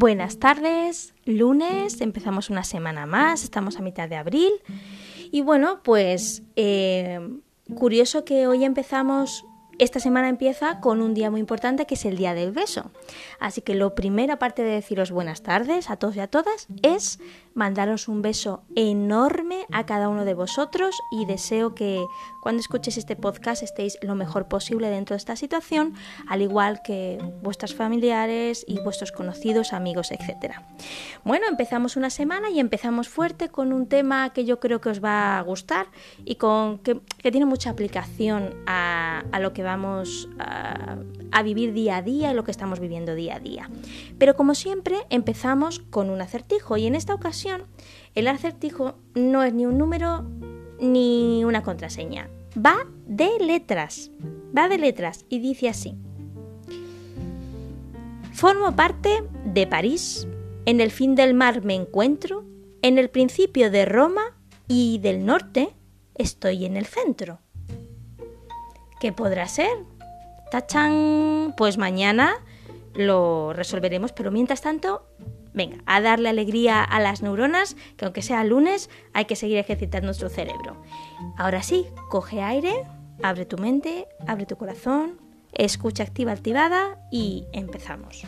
Buenas tardes, lunes, empezamos una semana más, estamos a mitad de abril y bueno, pues eh, curioso que hoy empezamos esta semana empieza con un día muy importante que es el Día del Beso. Así que lo primero, aparte de deciros buenas tardes a todos y a todas, es mandaros un beso enorme a cada uno de vosotros y deseo que cuando escuches este podcast estéis lo mejor posible dentro de esta situación, al igual que vuestros familiares y vuestros conocidos, amigos, etc. Bueno, empezamos una semana y empezamos fuerte con un tema que yo creo que os va a gustar y con que, tiene mucha aplicación a, a lo que va vamos a, vivir día a día lo que estamos viviendo día a día. Pero como siempre empezamos con un acertijo y en esta ocasión el acertijo no es ni un número ni una contraseña. Va de letras. Va de letras y dice así. Formo parte de París, en el fin del mar me encuentro, en el principio de Roma y del norte estoy en el centro. ¿Qué podrá ser? ¡Tachán! Pues mañana lo resolveremos, pero mientras tanto, venga, a darle alegría a las neuronas, que aunque sea lunes, hay que seguir ejercitando nuestro cerebro. Ahora sí, coge aire, abre tu mente, abre tu corazón, escucha activa activada y empezamos.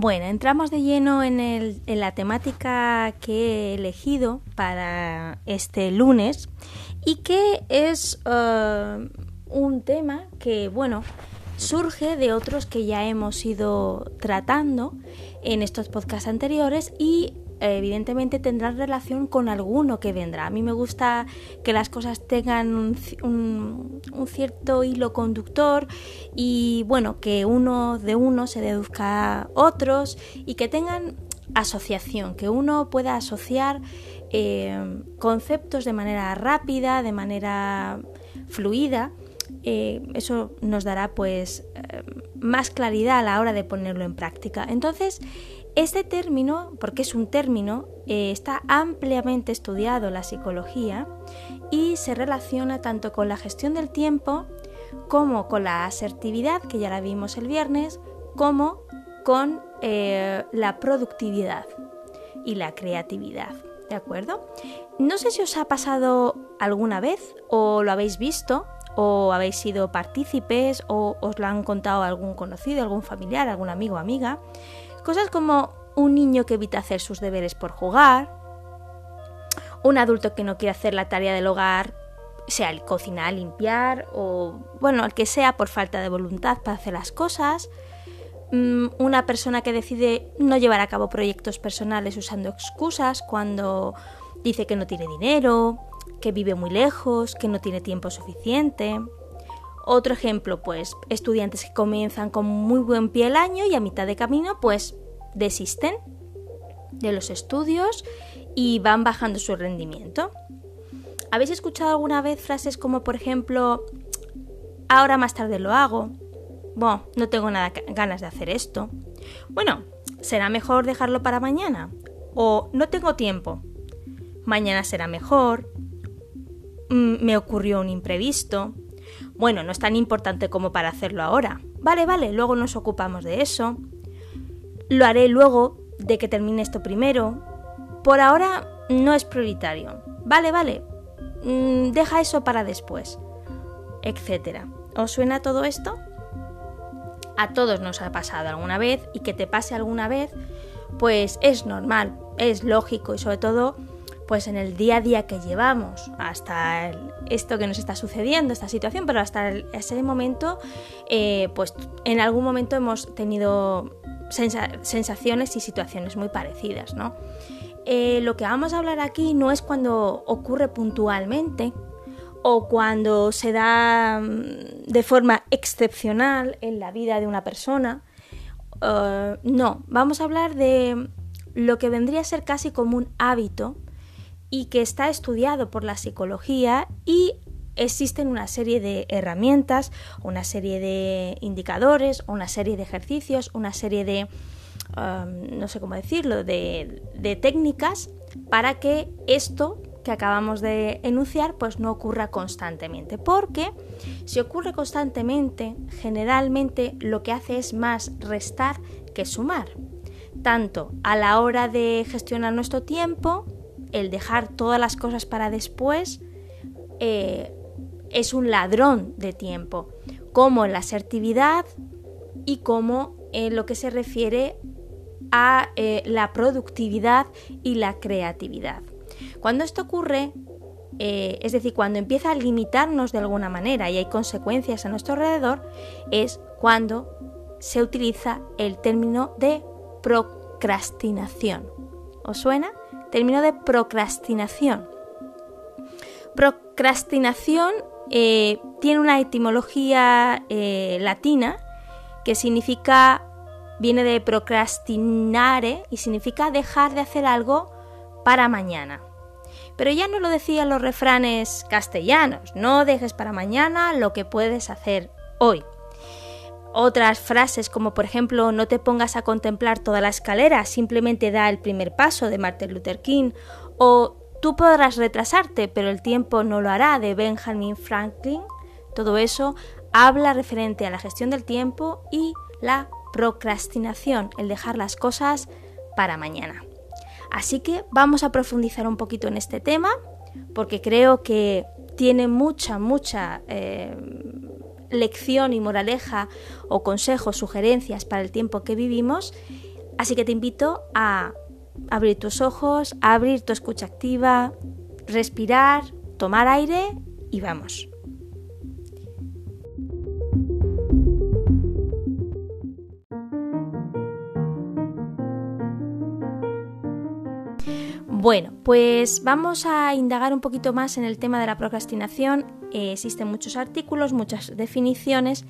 Bueno, entramos de lleno en, la temática que he elegido para este lunes y que es uh, un tema que, bueno, surge de otros que ya hemos ido tratando en estos podcasts anteriores y evidentemente tendrá relación con alguno que vendrá. A mí me gusta que las cosas tengan un, cierto hilo conductor y bueno, que uno de uno se deduzca a otros y que tengan asociación, que uno pueda asociar eh, conceptos de manera rápida, de manera fluida. Eh, eso nos dará pues eh, más claridad a la hora de ponerlo en práctica. Entonces, este término, porque es un término, eh, está ampliamente estudiado en la psicología y se relaciona tanto con la gestión del tiempo como con la asertividad, que ya la vimos el viernes, como con eh, la productividad y la creatividad. ¿De acuerdo? No sé si os ha pasado alguna vez o lo habéis visto o habéis sido partícipes o os lo han contado algún conocido, algún familiar, algún amigo o amiga Cosas como un niño que evita hacer sus deberes por jugar, un adulto que no quiere hacer la tarea del hogar, sea el cocinar, limpiar o, bueno, el que sea por falta de voluntad para hacer las cosas, mm, una persona que decide no llevar a cabo proyectos personales usando excusas cuando dice que no tiene dinero, que vive muy lejos, que no tiene tiempo suficiente. Otro ejemplo, pues estudiantes que comienzan con muy buen pie el año y a mitad de camino pues desisten de los estudios y van bajando su rendimiento. ¿Habéis escuchado alguna vez frases como por ejemplo, ahora más tarde lo hago? Bueno, no tengo nada ganas de hacer esto. Bueno, será mejor dejarlo para mañana. O no tengo tiempo. Mañana será mejor. Mm, me ocurrió un imprevisto. Bueno, no es tan importante como para hacerlo ahora. Vale, vale, luego nos ocupamos de eso. Lo haré luego de que termine esto primero. Por ahora no es prioritario. Vale, vale. Mm, deja eso para después. Etcétera. ¿Os suena todo esto? A todos nos ha pasado alguna vez y que te pase alguna vez, pues es normal, es lógico y sobre todo pues en el día a día que llevamos hasta esto que nos está sucediendo, esta situación, pero hasta ese momento, eh, pues en algún momento hemos tenido sensaciones y situaciones muy parecidas, ¿no? Eh, lo que vamos a hablar aquí no es cuando ocurre puntualmente o cuando se da mm, de forma excepcional en la vida de una persona. Eh, no, vamos a hablar de lo que vendría a ser casi como un hábito y que está estudiado por la psicología y existen una serie de herramientas, una serie de indicadores, una serie de ejercicios, una serie de, um, no sé cómo decirlo, de, técnicas para que esto que acabamos de enunciar pues no ocurra constantemente. Porque si ocurre constantemente, generalmente lo que hace es más restar que sumar. Tanto a la hora de gestionar nuestro tiempo, el dejar todas las cosas para después, eh, es un ladrón de tiempo, como en la asertividad y como en lo que se refiere a eh, la productividad y la creatividad. Cuando esto ocurre, eh, es decir, cuando empieza a limitarnos de alguna manera y hay consecuencias a nuestro alrededor, es cuando se utiliza el término de procrastinación. ¿Os suena? Término de procrastinación. Procrastinación eh, tiene una etimología latina que significa viene de procrastinare y significa dejar de hacer algo para mañana. Pero ya no lo decían los refranes castellanos, no dejes para mañana lo que puedes hacer hoy. Otras frases como por ejemplo no te pongas a contemplar toda la escalera, simplemente da el primer paso de Martin Luther King o tú podrás retrasarte pero el tiempo no lo hará de Benjamin Franklin. Todo eso habla referente a la gestión del tiempo y la procrastinación, el dejar las cosas para mañana. Así que vamos a profundizar un poquito en este tema porque creo que tiene mucha, mucha eh, lección y moraleja o consejos, sugerencias para el tiempo que vivimos. Así que te invito a abrir tus ojos, a abrir tu escucha activa, respirar, tomar aire y vamos. Bueno, pues vamos a indagar un poquito más en el tema de la procrastinación. Eh, existen muchos artículos, muchas definiciones,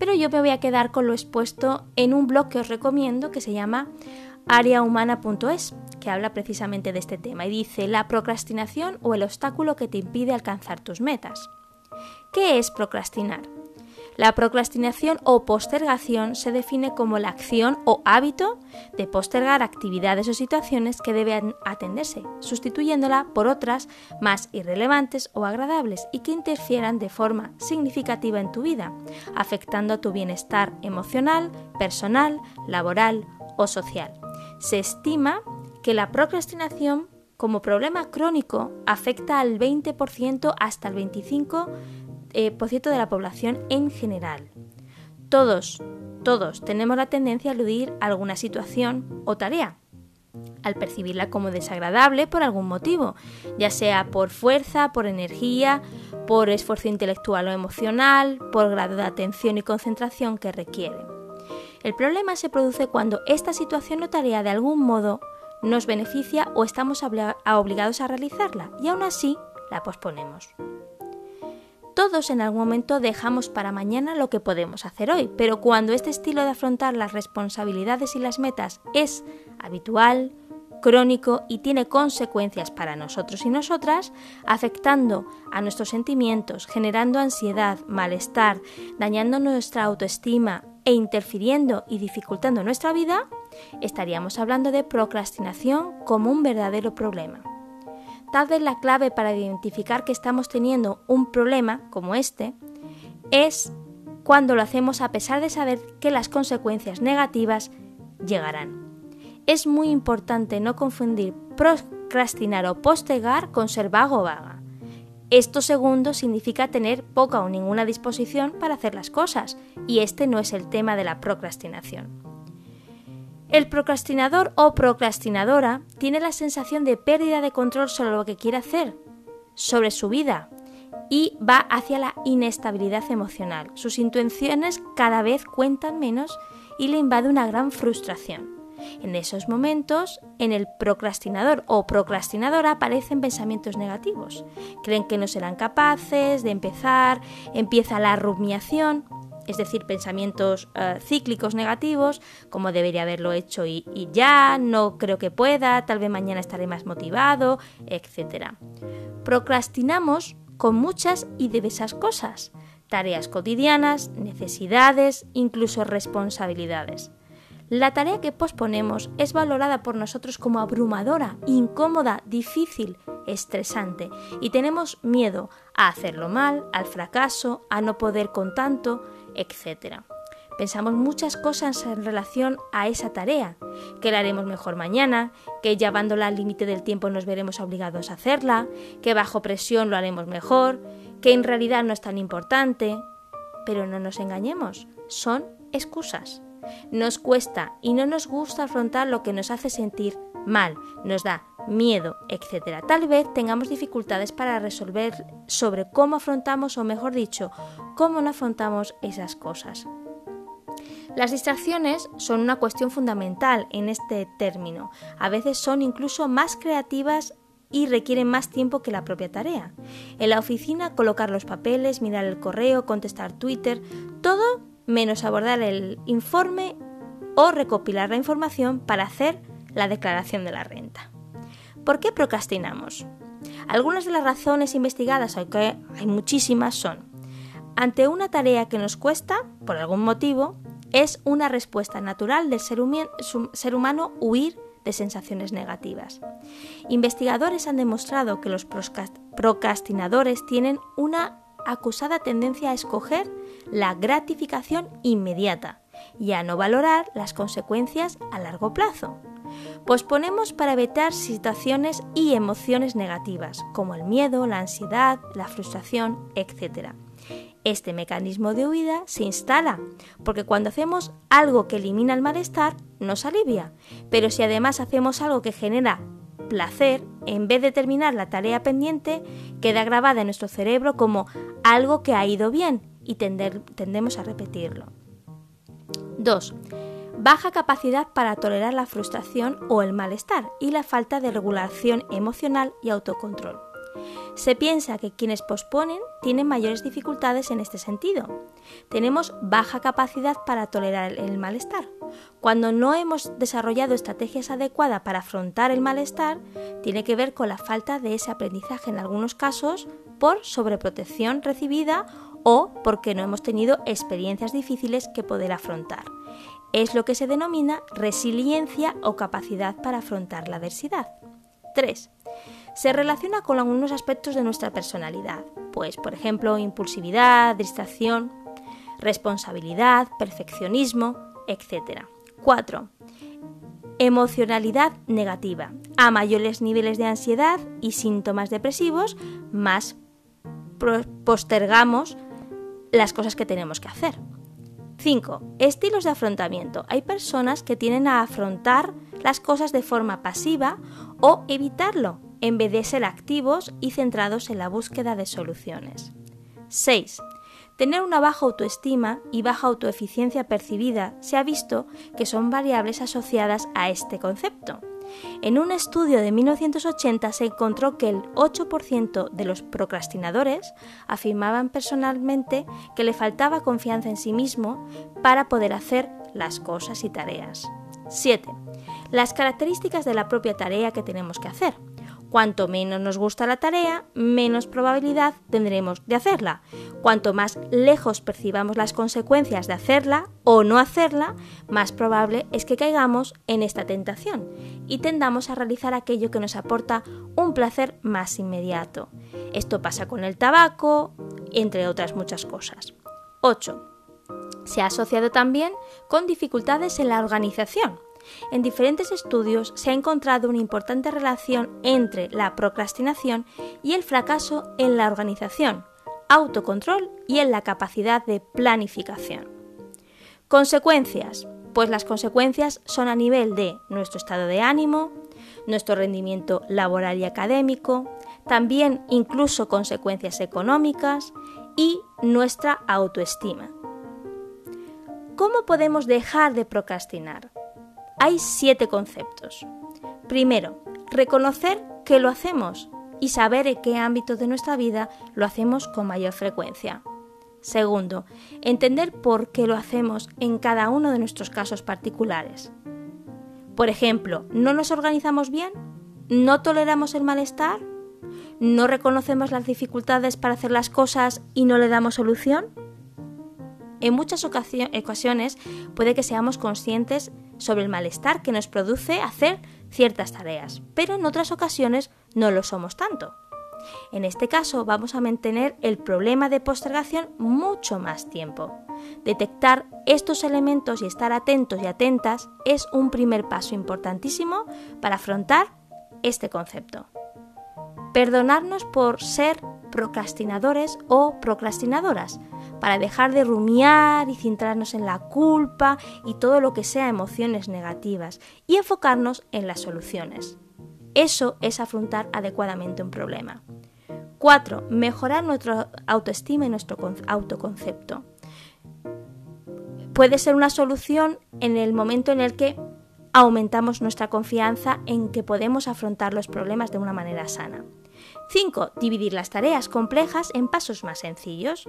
pero yo me voy a quedar con lo expuesto en un blog que os recomiendo que se llama areahumana.es, que habla precisamente de este tema y dice la procrastinación o el obstáculo que te impide alcanzar tus metas. ¿Qué es procrastinar? La procrastinación o postergación se define como la acción o hábito de postergar actividades o situaciones que deben atenderse, sustituyéndola por otras más irrelevantes o agradables y que interfieran de forma significativa en tu vida, afectando a tu bienestar emocional, personal, laboral o social. Se estima que la procrastinación como problema crónico afecta al 20% hasta el 25% eh, por ciento de la población en general. Todos, todos tenemos la tendencia a eludir alguna situación o tarea, al percibirla como desagradable por algún motivo, ya sea por fuerza, por energía, por esfuerzo intelectual o emocional, por grado de atención y concentración que requiere. El problema se produce cuando esta situación o tarea de algún modo nos beneficia o estamos obligados a realizarla y aún así la posponemos. Todos en algún momento dejamos para mañana lo que podemos hacer hoy, pero cuando este estilo de afrontar las responsabilidades y las metas es habitual, crónico y tiene consecuencias para nosotros y nosotras, afectando a nuestros sentimientos, generando ansiedad, malestar, dañando nuestra autoestima e interfiriendo y dificultando nuestra vida, estaríamos hablando de procrastinación como un verdadero problema. Tal vez la clave para identificar que estamos teniendo un problema como este es cuando lo hacemos a pesar de saber que las consecuencias negativas llegarán. Es muy importante no confundir procrastinar o postergar con ser vago o vaga. Esto segundo significa tener poca o ninguna disposición para hacer las cosas, y este no es el tema de la procrastinación. El procrastinador o procrastinadora tiene la sensación de pérdida de control sobre lo que quiere hacer, sobre su vida, y va hacia la inestabilidad emocional. Sus intenciones cada vez cuentan menos y le invade una gran frustración. En esos momentos, en el procrastinador o procrastinadora aparecen pensamientos negativos. Creen que no serán capaces de empezar, empieza la rumiación, es decir, pensamientos eh, cíclicos negativos, como debería haberlo hecho y, ya, no creo que pueda, tal vez mañana estaré más motivado, etc. Procrastinamos con muchas y diversas cosas, tareas cotidianas, necesidades, incluso responsabilidades. La tarea que posponemos es valorada por nosotros como abrumadora, incómoda, difícil estresante y tenemos miedo a hacerlo mal, al fracaso, a no poder con tanto, etc. Pensamos muchas cosas en relación a esa tarea, que la haremos mejor mañana, que llevándola al límite del tiempo nos veremos obligados a hacerla, que bajo presión lo haremos mejor, que en realidad no es tan importante. Pero no nos engañemos, son excusas. Nos cuesta y no nos gusta afrontar lo que nos hace sentir mal, nos da miedo, etc. Tal vez tengamos dificultades para resolver sobre cómo afrontamos o mejor dicho, cómo no afrontamos esas cosas. Las distracciones son una cuestión fundamental en este término. A veces son incluso más creativas y requieren más tiempo que la propia tarea. En la oficina, colocar los papeles, mirar el correo, contestar Twitter, todo menos abordar el informe o recopilar la información para hacer la declaración de la renta. ¿Por qué procrastinamos? Algunas de las razones investigadas, aunque hay muchísimas, son ante una tarea que nos cuesta, por algún motivo, es una respuesta natural del ser, humano huir de sensaciones negativas. Investigadores han demostrado que los procrastinadores tienen una acusada tendencia a escoger la gratificación inmediata y a no valorar las consecuencias a largo plazo. Posponemos para evitar situaciones y emociones negativas, como el miedo, la ansiedad, la frustración, etc. Este mecanismo de huida se instala, porque cuando hacemos algo que elimina el malestar, nos alivia. Pero si además hacemos algo que genera placer, en vez de terminar la tarea pendiente, queda grabada en nuestro cerebro como algo que ha ido bien y tendemos a repetirlo. 2. Baja capacidad para tolerar la frustración o el malestar y la falta de regulación emocional y autocontrol. Se piensa que quienes posponen tienen mayores dificultades en este sentido. Tenemos baja capacidad para tolerar el malestar. Cuando no hemos desarrollado estrategias adecuadas para afrontar el malestar, tiene que ver con la falta de ese aprendizaje en algunos casos por sobreprotección recibida o porque no hemos tenido experiencias difíciles que poder afrontar. Es lo que se denomina resiliencia o capacidad para afrontar la adversidad. 3 se relaciona con algunos aspectos de nuestra personalidad, pues por ejemplo impulsividad, distracción, responsabilidad, perfeccionismo, etc. 4. Emocionalidad negativa. A mayores niveles de ansiedad y síntomas depresivos, más postergamos las cosas que tenemos que hacer. 5. Estilos de afrontamiento. Hay personas que tienen a afrontar las cosas de forma pasiva o evitarlo, en vez de ser activos y centrados en la búsqueda de soluciones. 6. Tener una baja autoestima y baja autoeficiencia percibida se ha visto que son variables asociadas a este concepto. En un estudio de 1980 se encontró que el 8% de los procrastinadores afirmaban personalmente que le faltaba confianza en sí mismo para poder hacer las cosas y tareas. 7. Las características de la propia tarea que tenemos que hacer. Cuanto menos nos gusta la tarea, menos probabilidad tendremos de hacerla. Cuanto más lejos percibamos las consecuencias de hacerla o no hacerla, más probable es que caigamos en esta tentación y tendamos a realizar aquello que nos aporta un placer más inmediato. Esto pasa con el tabaco, entre otras muchas cosas. 8. Se ha asociado también con dificultades en la organización. En diferentes estudios se ha encontrado una importante relación entre la procrastinación y el fracaso en la organización, autocontrol y en la capacidad de planificación. Consecuencias. Pues las consecuencias son a nivel de nuestro estado de ánimo, nuestro rendimiento laboral y académico, también incluso consecuencias económicas y nuestra autoestima. ¿Cómo podemos dejar de procrastinar? Hay siete conceptos. Primero, reconocer que lo hacemos y saber en qué ámbito de nuestra vida lo hacemos con mayor frecuencia. Segundo, entender por qué lo hacemos en cada uno de nuestros casos particulares. Por ejemplo, ¿no nos organizamos bien? ¿No toleramos el malestar? ¿No reconocemos las dificultades para hacer las cosas y no le damos solución? En muchas ocasiones puede que seamos conscientes sobre el malestar que nos produce hacer ciertas tareas, pero en otras ocasiones no lo somos tanto. En este caso vamos a mantener el problema de postergación mucho más tiempo. Detectar estos elementos y estar atentos y atentas es un primer paso importantísimo para afrontar este concepto. Perdonarnos por ser procrastinadores o procrastinadoras, para dejar de rumiar y centrarnos en la culpa y todo lo que sea emociones negativas y enfocarnos en las soluciones. Eso es afrontar adecuadamente un problema. 4. Mejorar nuestra autoestima y nuestro autoconcepto. Puede ser una solución en el momento en el que aumentamos nuestra confianza en que podemos afrontar los problemas de una manera sana. 5. Dividir las tareas complejas en pasos más sencillos.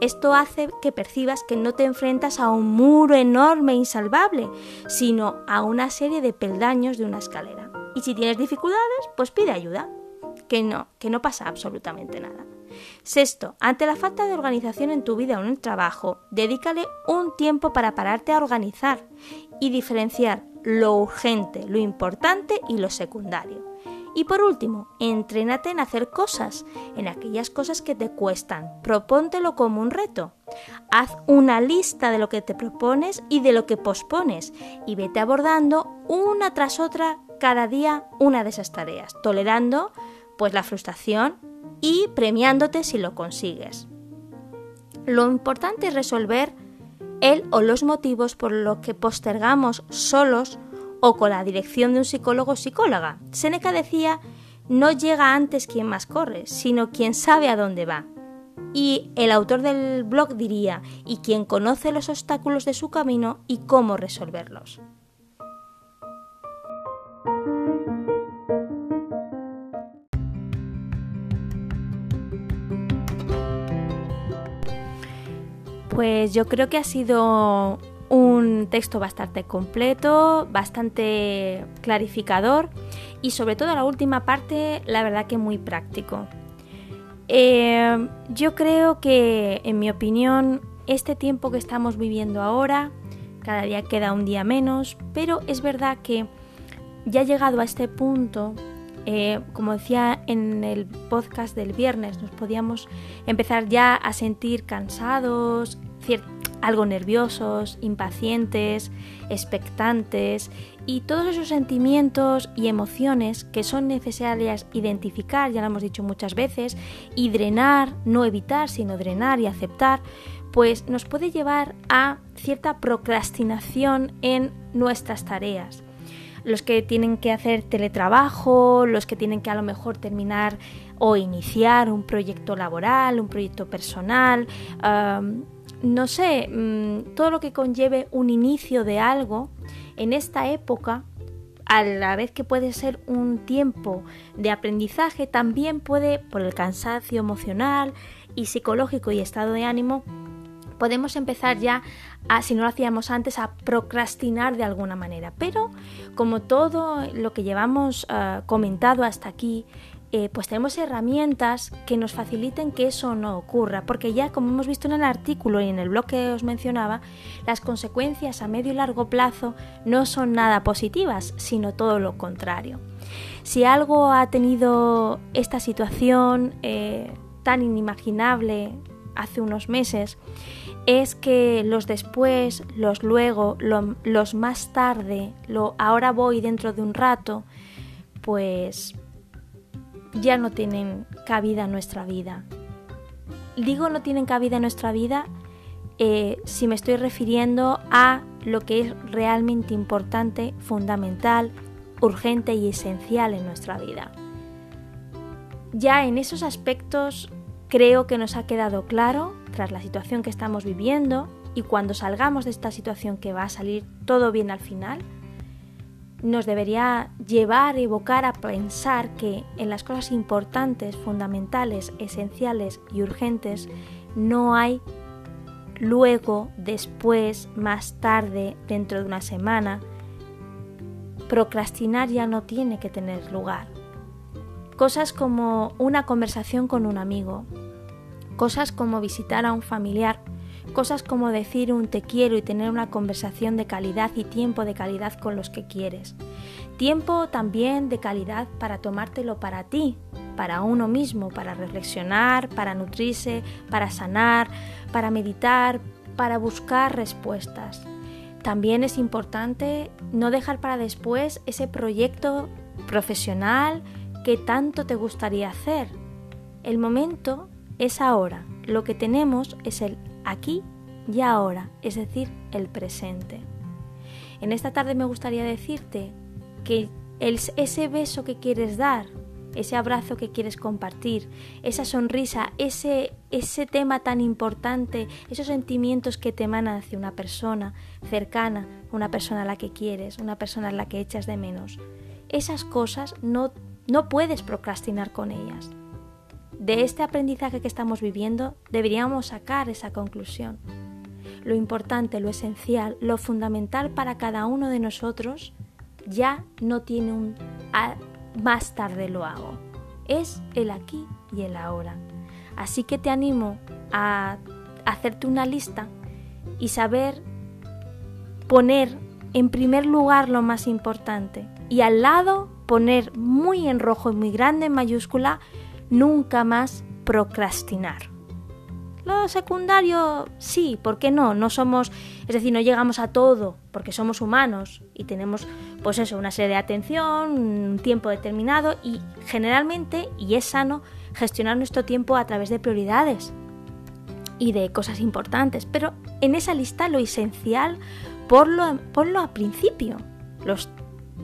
Esto hace que percibas que no te enfrentas a un muro enorme e insalvable, sino a una serie de peldaños de una escalera. Y si tienes dificultades, pues pide ayuda. Que no, que no pasa absolutamente nada. Sexto, ante la falta de organización en tu vida o en el trabajo, dedícale un tiempo para pararte a organizar y diferenciar lo urgente, lo importante y lo secundario. Y por último, entrénate en hacer cosas, en aquellas cosas que te cuestan. Propóntelo como un reto. Haz una lista de lo que te propones y de lo que pospones y vete abordando una tras otra cada día una de esas tareas, tolerando pues la frustración y premiándote si lo consigues. Lo importante es resolver el o los motivos por los que postergamos solos o con la dirección de un psicólogo o psicóloga. Seneca decía, no llega antes quien más corre, sino quien sabe a dónde va. Y el autor del blog diría, y quien conoce los obstáculos de su camino y cómo resolverlos. Pues yo creo que ha sido un texto bastante completo, bastante clarificador y sobre todo la última parte, la verdad que muy práctico. Eh, yo creo que, en mi opinión, este tiempo que estamos viviendo ahora, cada día queda un día menos, pero es verdad que ya llegado a este punto, eh, como decía en el podcast del viernes, nos podíamos empezar ya a sentir cansados, algo nerviosos, impacientes, expectantes y todos esos sentimientos y emociones que son necesarias identificar, ya lo hemos dicho muchas veces, y drenar, no evitar, sino drenar y aceptar, pues nos puede llevar a cierta procrastinación en nuestras tareas. Los que tienen que hacer teletrabajo, los que tienen que a lo mejor terminar o iniciar un proyecto laboral, un proyecto personal, no sé, mm, todo lo que conlleve un inicio de algo, en esta época, a la vez que puede ser un tiempo de aprendizaje, también puede, por el cansancio emocional y psicológico y estado de ánimo, podemos empezar ya si no lo hacíamos antes, a procrastinar de alguna manera. Pero como todo lo que llevamos eh, comentado hasta aquí, eh, pues tenemos herramientas que nos faciliten que eso no ocurra, porque ya como hemos visto en el artículo y en el blog que os mencionaba, las consecuencias a medio y largo plazo no son nada positivas, sino todo lo contrario. Si algo ha tenido esta situación eh, tan inimaginable hace unos meses, es que los después, los luego, los más tarde, lo ahora voy dentro de un rato, pues ya no tienen cabida en nuestra vida. Digo no tienen cabida en nuestra vida eh, si me estoy refiriendo a lo que es realmente importante, fundamental, urgente y esencial en nuestra vida. Ya en esos aspectos creo que nos ha quedado claro, tras la situación que estamos viviendo, y cuando salgamos de esta situación que va a salir todo bien al final, nos debería llevar, evocar a pensar que en las cosas importantes, fundamentales, esenciales y urgentes no hay luego, después, más tarde, dentro de una semana. Procrastinar ya no tiene que tener lugar. Cosas como una conversación con un amigo, cosas como visitar a un familiar Cosas como decir un te quiero y tener una conversación de calidad y tiempo de calidad con los que quieres. Tiempo también de calidad para tomártelo para ti, para uno mismo, para reflexionar, para nutrirse, para sanar, para meditar, para buscar respuestas. También es importante no dejar para después ese proyecto profesional que tanto te gustaría hacer. El momento es ahora. Lo que tenemos es el aquí y ahora, es decir, el presente. En esta tarde me gustaría decirte que ese beso que quieres dar, ese abrazo que quieres compartir, esa sonrisa, ese, ese tema tan importante, esos sentimientos que te emanan hacia una persona cercana, una persona a la que quieres, una persona a la que echas de menos. Esas cosas no, no puedes procrastinar con ellas. De este aprendizaje que estamos viviendo deberíamos sacar esa conclusión. Lo importante, lo esencial, lo fundamental para cada uno de nosotros ya no tiene un más tarde lo hago. Es el aquí y el ahora. Así que te animo a hacerte una lista y saber poner en primer lugar lo más importante y al lado poner muy en rojo y muy grande en mayúscula nunca más procrastinar. Lo secundario, sí, ¿por qué no? No somos, es decir, no llegamos a todo, porque somos humanos y tenemos, pues eso, una serie de atención, un tiempo determinado y generalmente, y es sano, gestionar nuestro tiempo a través de prioridades y de cosas importantes. Pero en esa lista lo esencial, ponlo, ponlo a principio. Los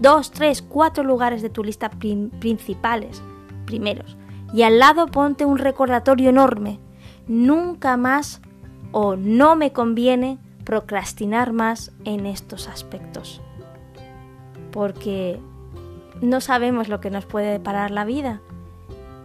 dos, tres, cuatro lugares de tu lista principales, primeros. Y al lado ponte un recordatorio enorme nunca más o no me conviene procrastinar más en estos aspectos. Porque no sabemos lo que nos puede deparar la vida.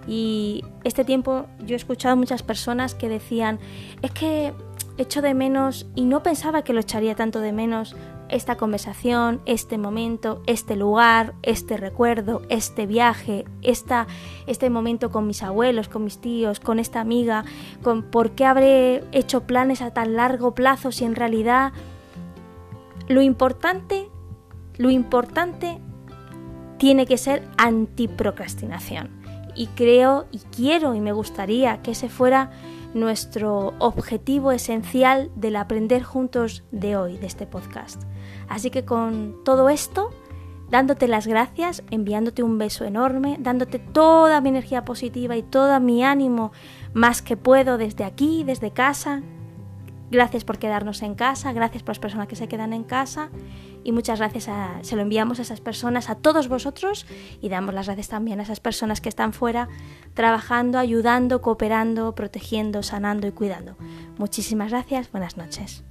Y este tiempo yo he escuchado muchas personas que decían, es que echo de menos y no pensaba que lo echaría tanto de menos esta conversación, este momento, este lugar, este recuerdo, este viaje, esta, este momento con mis abuelos, con mis tíos, con esta amiga, con por qué habré hecho planes a tan largo plazo si en realidad lo importante, lo importante tiene que ser antiprocrastinación. Y creo y quiero y me gustaría que ese fuera nuestro objetivo esencial del aprender juntos de hoy, de este podcast. Así que con todo esto, dándote las gracias, enviándote un beso enorme, dándote toda mi energía positiva y todo mi ánimo más que puedo desde aquí, desde casa. Gracias por quedarnos en casa, gracias por las personas que se quedan en casa y muchas gracias se lo enviamos a esas personas, a todos vosotros y damos las gracias también a esas personas que están fuera trabajando, ayudando, cooperando, protegiendo, sanando y cuidando. Muchísimas gracias, buenas noches.